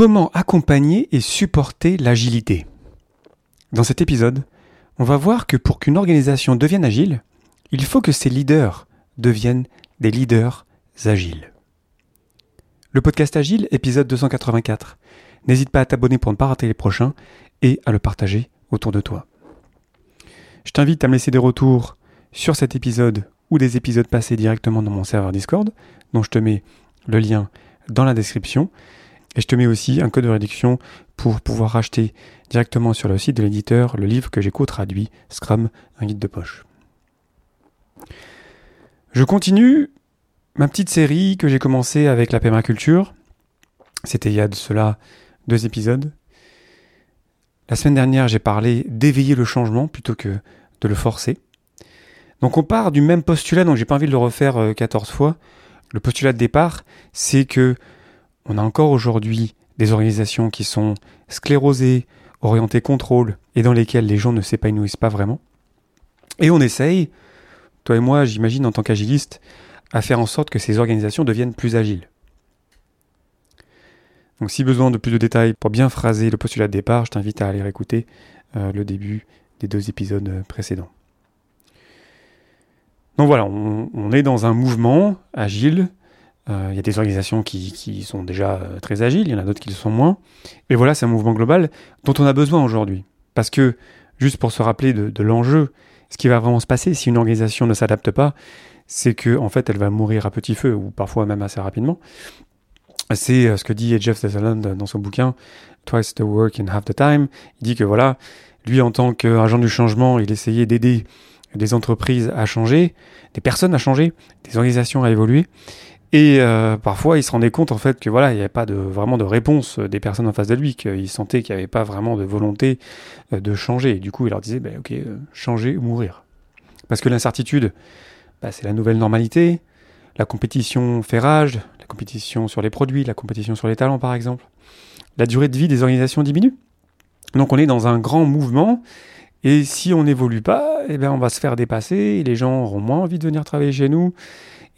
Comment accompagner et supporter l'agilité Dans cet épisode, on va voir que pour qu'une organisation devienne agile, il faut que ses leaders deviennent des leaders agiles. Le podcast Agile, épisode 284. N'hésite pas à t'abonner pour ne pas rater les prochains et à le partager autour de toi. Je t'invite à me laisser des retours sur cet épisode ou des épisodes passés directement dans mon serveur Discord, dont je te mets le lien dans la description. Et je te mets aussi un code de réduction pour pouvoir acheter directement sur le site de l'éditeur le livre que j'ai co-traduit, Scrum, un guide de poche. Je continue ma petite série que j'ai commencée avec la permaculture. C'était il y a de cela deux épisodes. La semaine dernière, j'ai parlé d'éveiller le changement plutôt que de le forcer. Donc on part du même postulat, donc j'ai pas envie de le refaire 14 euh, fois. Le postulat de départ, c'est que on a encore aujourd'hui des organisations qui sont sclérosées, orientées contrôle, et dans lesquelles les gens ne s'épanouissent pas vraiment. Et on essaye, toi et moi, j'imagine, en tant qu'agiliste, à faire en sorte que ces organisations deviennent plus agiles. Donc si besoin de plus de détails pour bien phraser le postulat de départ, je t'invite à aller écouter euh, le début des deux épisodes euh, précédents. Donc voilà, on est dans un mouvement agile il y a des organisations qui, sont déjà euh, très agiles, il y en a d'autres qui le sont moins. Et voilà, c'est un mouvement global dont on a besoin aujourd'hui. Parce que, juste pour se rappeler de, l'enjeu, ce qui va vraiment se passer si une organisation ne s'adapte pas, c'est qu'en en fait, elle va mourir à petit feu, ou parfois même assez rapidement. C'est euh, ce que dit Jeff Sutherland dans son bouquin Twice the Work in Half the Time. Il dit que voilà, lui en tant qu'agent du changement, il essayait d'aider des entreprises à changer, des personnes à changer, des organisations à évoluer. Et euh, parfois, il se rendait compte en fait que voilà, il n'y avait pas vraiment de réponse des personnes en face de lui, qu'il sentait qu'il n'y avait pas vraiment de volonté euh, de changer. Et du coup, il leur disait, bah, ok, euh, changer ou mourir. Parce que l'incertitude, bah, c'est la nouvelle normalité. La compétition fait rage, la compétition sur les produits, la compétition sur les talents, par exemple. La durée de vie des organisations diminue. Donc, on est dans un grand mouvement. Et si on n'évolue pas, eh ben, on va se faire dépasser. Les gens auront moins envie de venir travailler chez nous.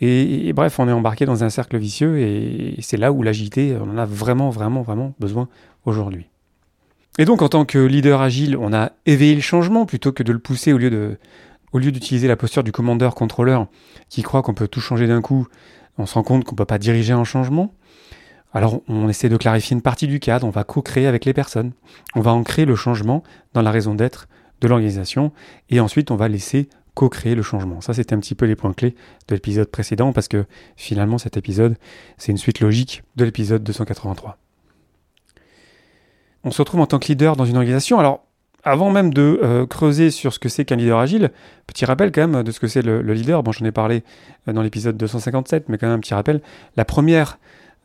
Et, bref, on est embarqué dans un cercle vicieux et, c'est là où l'agilité, on en a vraiment, vraiment, vraiment besoin aujourd'hui. Et donc, en tant que leader agile, on a éveillé le changement plutôt que de le pousser au lieu au lieu d'utiliser la posture du commandeur-contrôleur qui croit qu'on peut tout changer d'un coup, on se rend compte qu'on ne peut pas diriger un changement. Alors on essaie de clarifier une partie du cadre, on va co-créer avec les personnes, on va ancrer le changement dans la raison d'être de l'organisation, et ensuite on va laisser co-créer le changement. Ça, c'était un petit peu les points clés de l'épisode précédent, parce que finalement, cet épisode, c'est une suite logique de l'épisode 283. On se retrouve en tant que leader dans une organisation. Alors, avant même de euh, creuser sur ce que c'est qu'un leader agile, petit rappel quand même de ce que c'est le, leader. Bon, j'en ai parlé euh, dans l'épisode 257, mais quand même un petit rappel. La première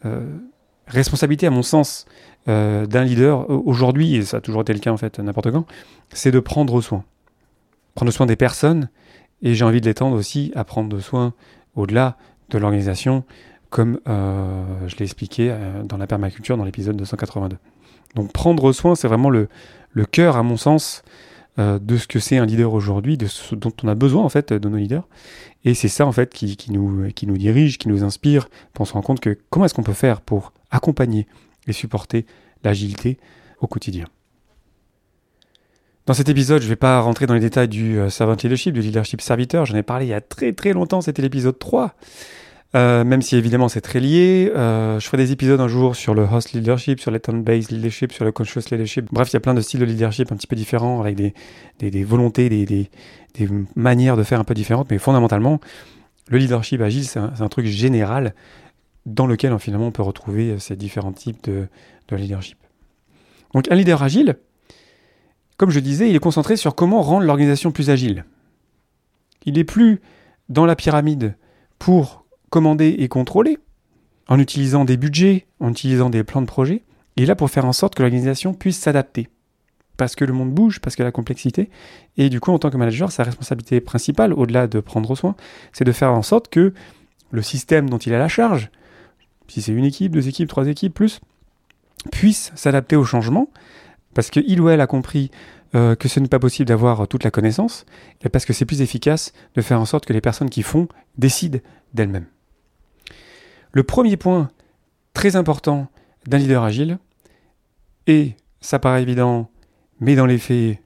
euh, responsabilité, à mon sens, d'un leader aujourd'hui, et ça a toujours été le cas en fait n'importe quand, c'est de prendre soin prendre soin des personnes, et j'ai envie de l'étendre aussi à prendre soin au-delà de l'organisation, comme euh, je l'ai expliqué euh, dans la permaculture dans l'épisode 282. Donc prendre soin, c'est vraiment le, cœur, à mon sens, euh, de ce que c'est un leader aujourd'hui, de ce dont on a besoin en fait de nos leaders. Et c'est ça en fait qui, nous, qui nous dirige, qui nous inspire, pour se rendre compte que comment est-ce qu'on peut faire pour accompagner et supporter l'agilité au quotidien. Dans cet épisode, je ne vais pas rentrer dans les détails du euh, servant leadership, du leadership serviteur. J'en ai parlé il y a très très longtemps, c'était l'épisode 3. Euh, même si évidemment c'est très lié. Euh, je ferai des épisodes un jour sur le host leadership, sur le turn-based leadership, sur le conscious leadership. Bref, il y a plein de styles de leadership un petit peu différents, avec des, volontés, des, manières de faire un peu différentes. Mais fondamentalement, le leadership agile, c'est un, truc général dans lequel finalement on peut retrouver ces différents types de leadership. Donc un leader agile, comme je disais, il est concentré sur comment rendre l'organisation plus agile. Il est plus dans la pyramide pour commander et contrôler, en utilisant des budgets, en utilisant des plans de projet. Il est là pour faire en sorte que l'organisation puisse s'adapter. Parce que le monde bouge, parce que la complexité. Et du coup, en tant que manager, sa responsabilité principale, au-delà de prendre soin, c'est de faire en sorte que le système dont il a la charge, si c'est une équipe, deux équipes, trois équipes, plus, puisse s'adapter au changement parce qu'il ou elle a compris euh, que ce n'est pas possible d'avoir toute la connaissance, et parce que c'est plus efficace de faire en sorte que les personnes qui font décident d'elles-mêmes. Le premier point très important d'un leader agile, Et ça paraît évident, mais dans les faits,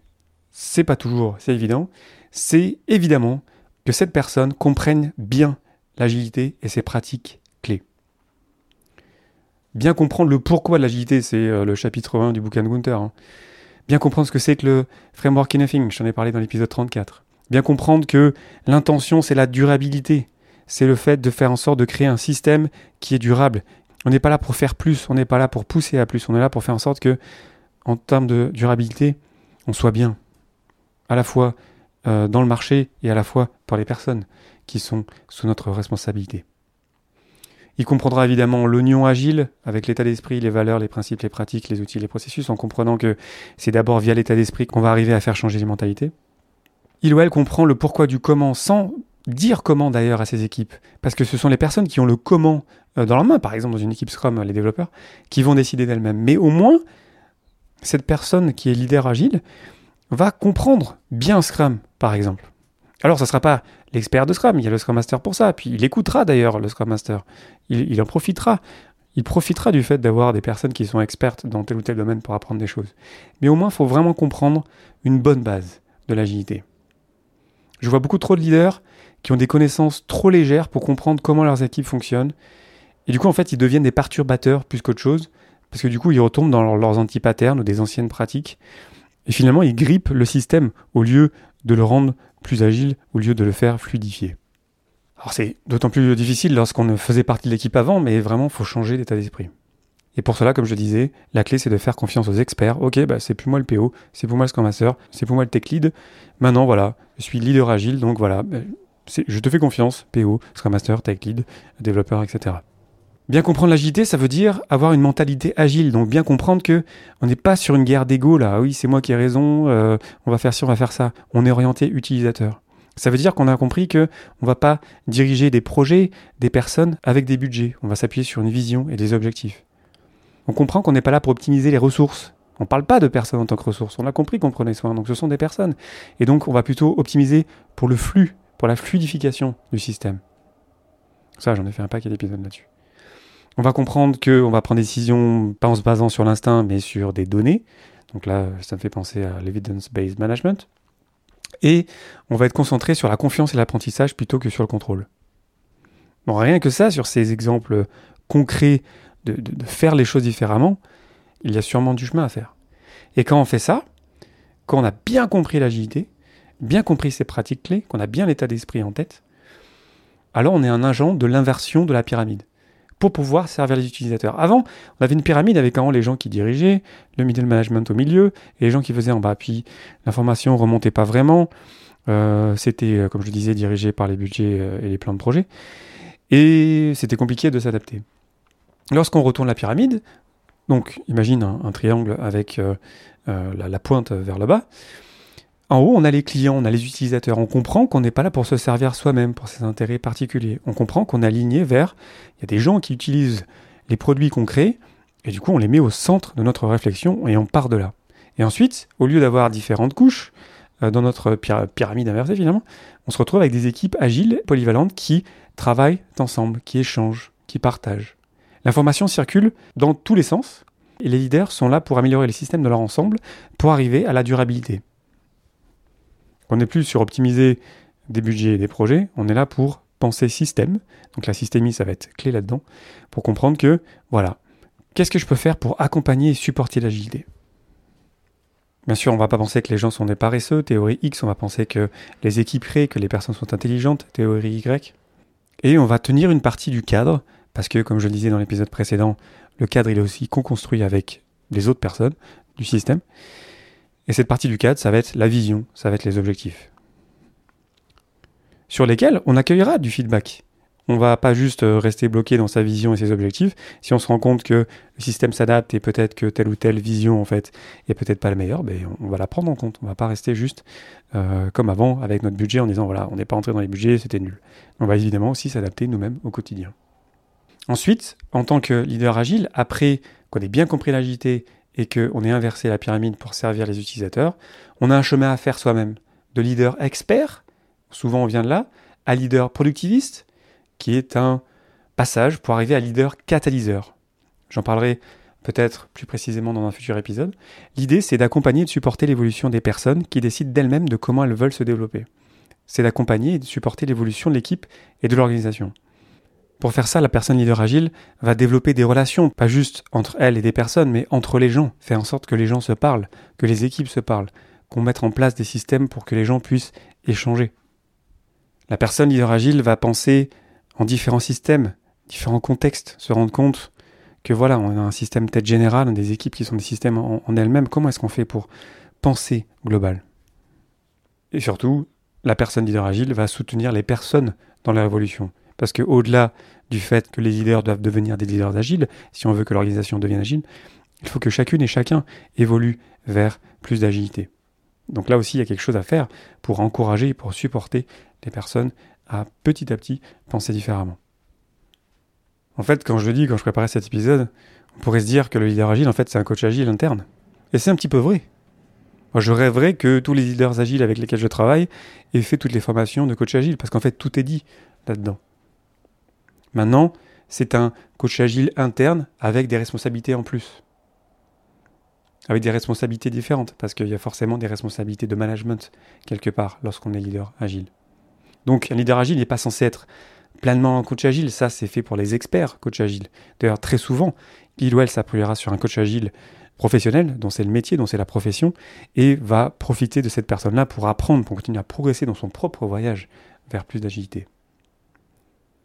c'est pas toujours, c'est évident. C'est évidemment que cette personne comprenne bien l'agilité et ses pratiques. Bien comprendre le pourquoi de l'agilité, c'est euh, le chapitre 1 du bouquin de Gunther. Hein. Bien comprendre ce que c'est que le framework nothing, j'en ai parlé dans l'épisode 34. Bien comprendre que l'intention, c'est la durabilité. C'est le fait de faire en sorte de créer un système qui est durable. On n'est pas là pour faire plus, on n'est pas là pour pousser à plus, on est là pour faire en sorte que, en termes de durabilité, on soit bien. À la fois euh, dans le marché et à la fois pour les personnes qui sont sous notre responsabilité. Il comprendra évidemment l'oignon agile avec l'état d'esprit, les valeurs, les principes, les pratiques, les outils, les processus, en comprenant que c'est d'abord via l'état d'esprit qu'on va arriver à faire changer les mentalités. Il ou elle comprend le pourquoi du comment sans dire comment d'ailleurs à ses équipes, parce que ce sont les personnes qui ont le comment euh, dans leur main, par exemple dans une équipe Scrum, les développeurs, qui vont décider d'elles-mêmes. Mais au moins, cette personne qui est leader agile va comprendre bien Scrum, par exemple. Alors, ça ne sera pas l'expert de Scrum, il y a le Scrum Master pour ça, puis il écoutera d'ailleurs le Scrum Master, il, en profitera. Il profitera du fait d'avoir des personnes qui sont expertes dans tel ou tel domaine pour apprendre des choses. Mais au moins, il faut vraiment comprendre une bonne base de l'agilité. Je vois beaucoup trop de leaders qui ont des connaissances trop légères pour comprendre comment leurs équipes fonctionnent. Et du coup, en fait, ils deviennent des perturbateurs plus qu'autre chose, parce que du coup, ils retombent dans leurs anti-patterns ou des anciennes pratiques. Et finalement, ils grippent le système au lieu de le rendre plus agile, au lieu de le faire fluidifier. Alors c'est d'autant plus difficile lorsqu'on ne faisait partie de l'équipe avant, mais vraiment, faut changer d'état d'esprit. Et pour cela, comme je disais, la clé c'est de faire confiance aux experts. Ok, bah, c'est plus moi le PO, c'est pour moi le Scrum Master, c'est pour moi le Tech Lead. Maintenant, voilà, je suis leader agile, donc voilà, bah, je te fais confiance, PO, Scrum Master, Tech Lead, développeur, etc. Bien comprendre l'agilité, ça veut dire avoir une mentalité agile. Donc bien comprendre que on n'est pas sur une guerre d'ego là. Ah oui, c'est moi qui ai raison. Euh, on va faire ci, on va faire ça. On est orienté utilisateur. Ça veut dire qu'on a compris que on va pas diriger des projets, des personnes avec des budgets. On va s'appuyer sur une vision et des objectifs. On comprend qu'on n'est pas là pour optimiser les ressources. On ne parle pas de personnes en tant que ressources. On a compris qu'on prenait soin. Donc ce sont des personnes. Et donc on va plutôt optimiser pour le flux, pour la fluidification du système. Ça, j'en ai fait un paquet d'épisodes là-dessus. On va comprendre qu'on va prendre des décisions pas en se basant sur l'instinct, mais sur des données. Donc là, ça me fait penser à l'evidence-based management. Et on va être concentré sur la confiance et l'apprentissage plutôt que sur le contrôle. Bon, rien que ça, sur ces exemples concrets de, de, faire les choses différemment, il y a sûrement du chemin à faire. Et quand on fait ça, quand on a bien compris l'agilité, bien compris ses pratiques clés, qu'on a bien l'état d'esprit en tête, alors on est un agent de l'inversion de la pyramide pour pouvoir servir les utilisateurs. Avant, on avait une pyramide avec haut les gens qui dirigeaient, le middle management au milieu, et les gens qui faisaient en bas. Puis l'information remontait pas vraiment. Euh, c'était, euh, comme je disais, dirigé par les budgets euh, et les plans de projet. Et c'était compliqué de s'adapter. Lorsqu'on retourne la pyramide, donc imagine un, triangle avec la, pointe vers le bas, en haut, on a les clients, on a les utilisateurs. On comprend qu'on n'est pas là pour se servir soi-même, pour ses intérêts particuliers. On comprend qu'on est aligné vers. Il y a des gens qui utilisent les produits qu'on crée, et du coup, on les met au centre de notre réflexion et on part de là. Et ensuite, au lieu d'avoir différentes couches euh, dans notre pyramide inversée, finalement, on se retrouve avec des équipes agiles, polyvalentes, qui travaillent ensemble, qui échangent, qui partagent. L'information circule dans tous les sens, et les leaders sont là pour améliorer les systèmes de leur ensemble, pour arriver à la durabilité. On n'est plus sur optimiser des budgets et des projets, on est là pour penser système. Donc la systémie, ça va être clé là-dedans, pour comprendre que, voilà, qu'est-ce que je peux faire pour accompagner et supporter l'agilité? Bien sûr, on ne va pas penser que les gens sont des paresseux, théorie X, on va penser que les équipes créent, que les personnes sont intelligentes, théorie Y. Et on va tenir une partie du cadre, parce que, comme je le disais dans l'épisode précédent, le cadre, il est aussi co-construit avec les autres personnes du système. Et cette partie du cadre, ça va être la vision, ça va être les objectifs. Sur lesquels on accueillera du feedback. On va pas juste euh, rester bloqué dans sa vision et ses objectifs. Si on se rend compte que le système s'adapte et peut-être que telle ou telle vision en fait peut-être pas la meilleure, ben on va la prendre en compte. On va pas rester juste euh, comme avant avec notre budget en disant voilà on n'est pas entré dans les budgets, c'était nul. On va évidemment aussi s'adapter nous-mêmes au quotidien. Ensuite, en tant que leader agile, après qu'on ait bien compris l'agilité et qu'on ait inversé la pyramide pour servir les utilisateurs, on a un chemin à faire soi-même. De leader expert, souvent on vient de là, à leader productiviste, qui est un passage pour arriver à leader catalyseur. J'en parlerai peut-être plus précisément dans un futur épisode. L'idée, c'est d'accompagner et de supporter l'évolution des personnes qui décident d'elles-mêmes de comment elles veulent se développer. C'est d'accompagner et de supporter l'évolution de l'équipe et de l'organisation. Pour faire ça, la personne leader agile va développer des relations, pas juste entre elle et des personnes, mais entre les gens, faire en sorte que les gens se parlent, que les équipes se parlent, qu'on mette en place des systèmes pour que les gens puissent échanger. La personne leader agile va penser en différents systèmes, différents contextes, se rendre compte que voilà, on a un système tête générale, des équipes qui sont des systèmes en, elles-mêmes. Comment est-ce qu'on fait pour penser global? Et surtout, la personne leader agile va soutenir les personnes dans la révolution. Parce que au-delà du fait que les leaders doivent devenir des leaders agiles, si on veut que l'organisation devienne agile, il faut que chacune et chacun évolue vers plus d'agilité. Donc là aussi, il y a quelque chose à faire pour encourager et pour supporter les personnes à petit à petit penser différemment. En fait, quand je le dis, quand je préparais cet épisode, on pourrait se dire que le leader agile, en fait, c'est un coach agile interne. Et c'est un petit peu vrai. Moi, je rêverais que tous les leaders agiles avec lesquels je travaille aient fait toutes les formations de coach agile, parce qu'en fait, tout est dit là-dedans. Maintenant, c'est un coach agile interne avec des responsabilités en plus. Avec des responsabilités différentes, parce qu'il y a forcément des responsabilités de management quelque part lorsqu'on est leader agile. Donc un leader agile n'est pas censé être pleinement coach agile, ça c'est fait pour les experts coach agile. D'ailleurs très souvent, il ou elle s'appuiera sur un coach agile professionnel, dont c'est le métier, dont c'est la profession, et va profiter de cette personne-là pour apprendre, pour continuer à progresser dans son propre voyage vers plus d'agilité.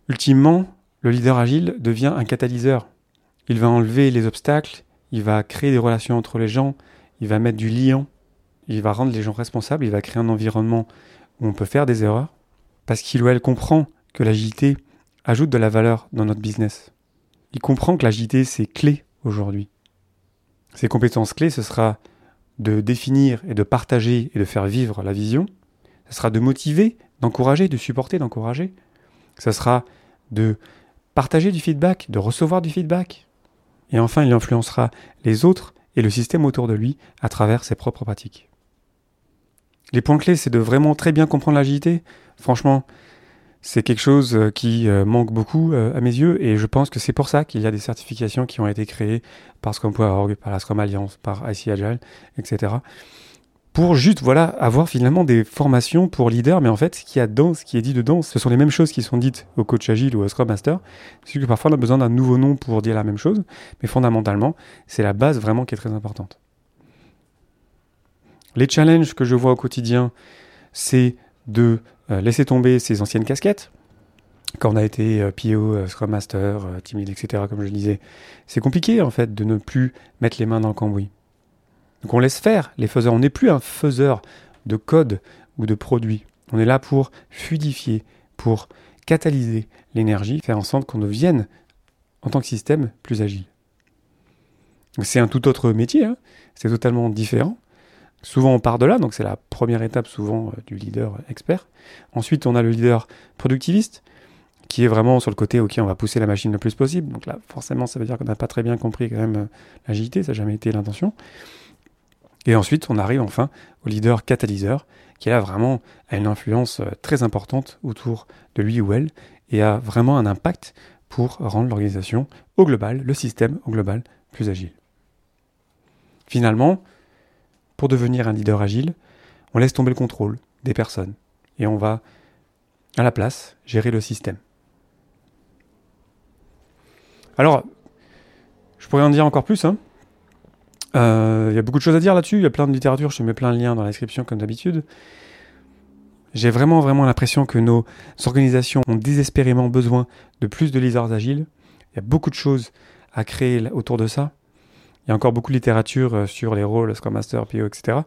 Ultimement, le leader agile devient un catalyseur. Il va enlever les obstacles, il va créer des relations entre les gens, il va mettre du lien, il va rendre les gens responsables, il va créer un environnement où on peut faire des erreurs, parce qu'il ou elle comprend que l'agilité ajoute de la valeur dans notre business. Il comprend que l'agilité, c'est clé aujourd'hui. Ses compétences clés, ce sera de définir et de partager et de faire vivre la vision. Ce sera de motiver, d'encourager, de supporter, d'encourager. Ce sera de partager du feedback, de recevoir du feedback. Et enfin, il influencera les autres et le système autour de lui à travers ses propres pratiques. Les points clés, c'est de vraiment très bien comprendre l'agilité. Franchement, c'est quelque chose euh, qui euh, manque beaucoup euh, à mes yeux et je pense que c'est pour ça qu'il y a des certifications qui ont été créées par Scrum.org, par la Scrum Alliance, par IC Agile, etc pour juste voilà avoir finalement des formations pour leader, mais en fait ce qui a dedans, ce qui est dit dedans, ce sont les mêmes choses qui sont dites au coach agile ou au scrum master. C'est que parfois on a besoin d'un nouveau nom pour dire la même chose, mais fondamentalement c'est la base vraiment qui est très importante. Les challenges que je vois au quotidien, c'est de euh, laisser tomber ses anciennes casquettes. Quand on a été euh, PO, euh, Scrum Master, Team Lead, etc., comme je le disais, c'est compliqué en fait de ne plus mettre les mains dans le cambouis. Donc on laisse faire les faiseurs. On n'est plus un faiseur de code ou de produits. On est là pour fluidifier, pour catalyser l'énergie, faire en sorte qu'on devienne, en tant que système, plus agile. C'est un tout autre métier, hein. c'est totalement différent. Souvent on part de là, donc c'est la première étape souvent euh, du leader expert. Ensuite on a le leader productiviste, qui est vraiment sur le côté, ok, on va pousser la machine le plus possible. Donc là, forcément, ça veut dire qu'on n'a pas très bien compris quand même euh, l'agilité, ça n'a jamais été l'intention. Et ensuite, on arrive enfin au leader catalyseur, qui a vraiment une influence euh, très importante autour de lui ou elle, et a vraiment un impact pour rendre l'organisation au global, le système au global, plus agile. Finalement, pour devenir un leader agile, on laisse tomber le contrôle des personnes et on va, à la place, gérer le système. Alors, je pourrais en dire encore plus, hein, il euh, y a beaucoup de choses à dire là-dessus, il y a plein de littérature, je te mets plein de liens dans la description comme d'habitude. J'ai vraiment vraiment l'impression que nos organisations ont désespérément besoin de plus de leaders agiles. Il y a beaucoup de choses à créer autour de ça. Il y a encore beaucoup de littérature euh, sur les rôles, Scrum Master, PO, etc.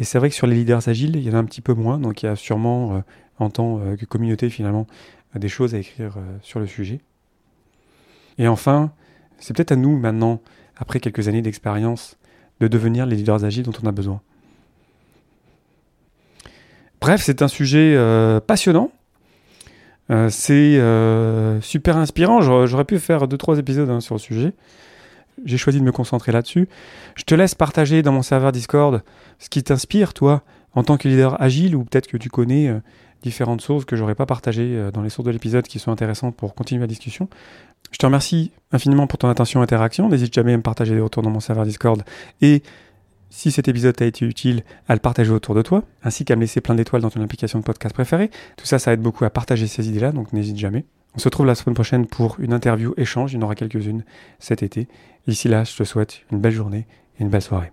Et c'est vrai que sur les leaders agiles, il y en a un petit peu moins, donc il y a sûrement, euh, en tant que communauté finalement, des choses à écrire sur le sujet. Et enfin, c'est peut-être à nous maintenant après quelques années d'expérience, de devenir les leaders agiles dont on a besoin. Bref, c'est un sujet euh, passionnant. Euh, c'est euh, super inspirant. J'aurais pu faire deux trois épisodes hein, sur le sujet. J'ai choisi de me concentrer là-dessus. Je te laisse partager dans mon serveur Discord ce qui t'inspire, toi, en tant que leader agile, ou peut-être que tu connais différentes sources que j'aurais pas partagées dans les sources de l'épisode qui sont intéressantes pour continuer la discussion. Je te remercie infiniment pour ton attention et interaction. N'hésite jamais à me partager des retours dans mon serveur Discord et si cet épisode t'a été utile, à le partager autour de toi, ainsi qu'à me laisser plein d'étoiles dans ton application de podcast préférée. Tout ça, ça aide beaucoup à partager ces idées-là, donc n'hésite jamais. On se retrouve la semaine prochaine pour une interview échange, il y en aura quelques-unes cet été. D'ici là, je te souhaite une belle journée et une belle soirée.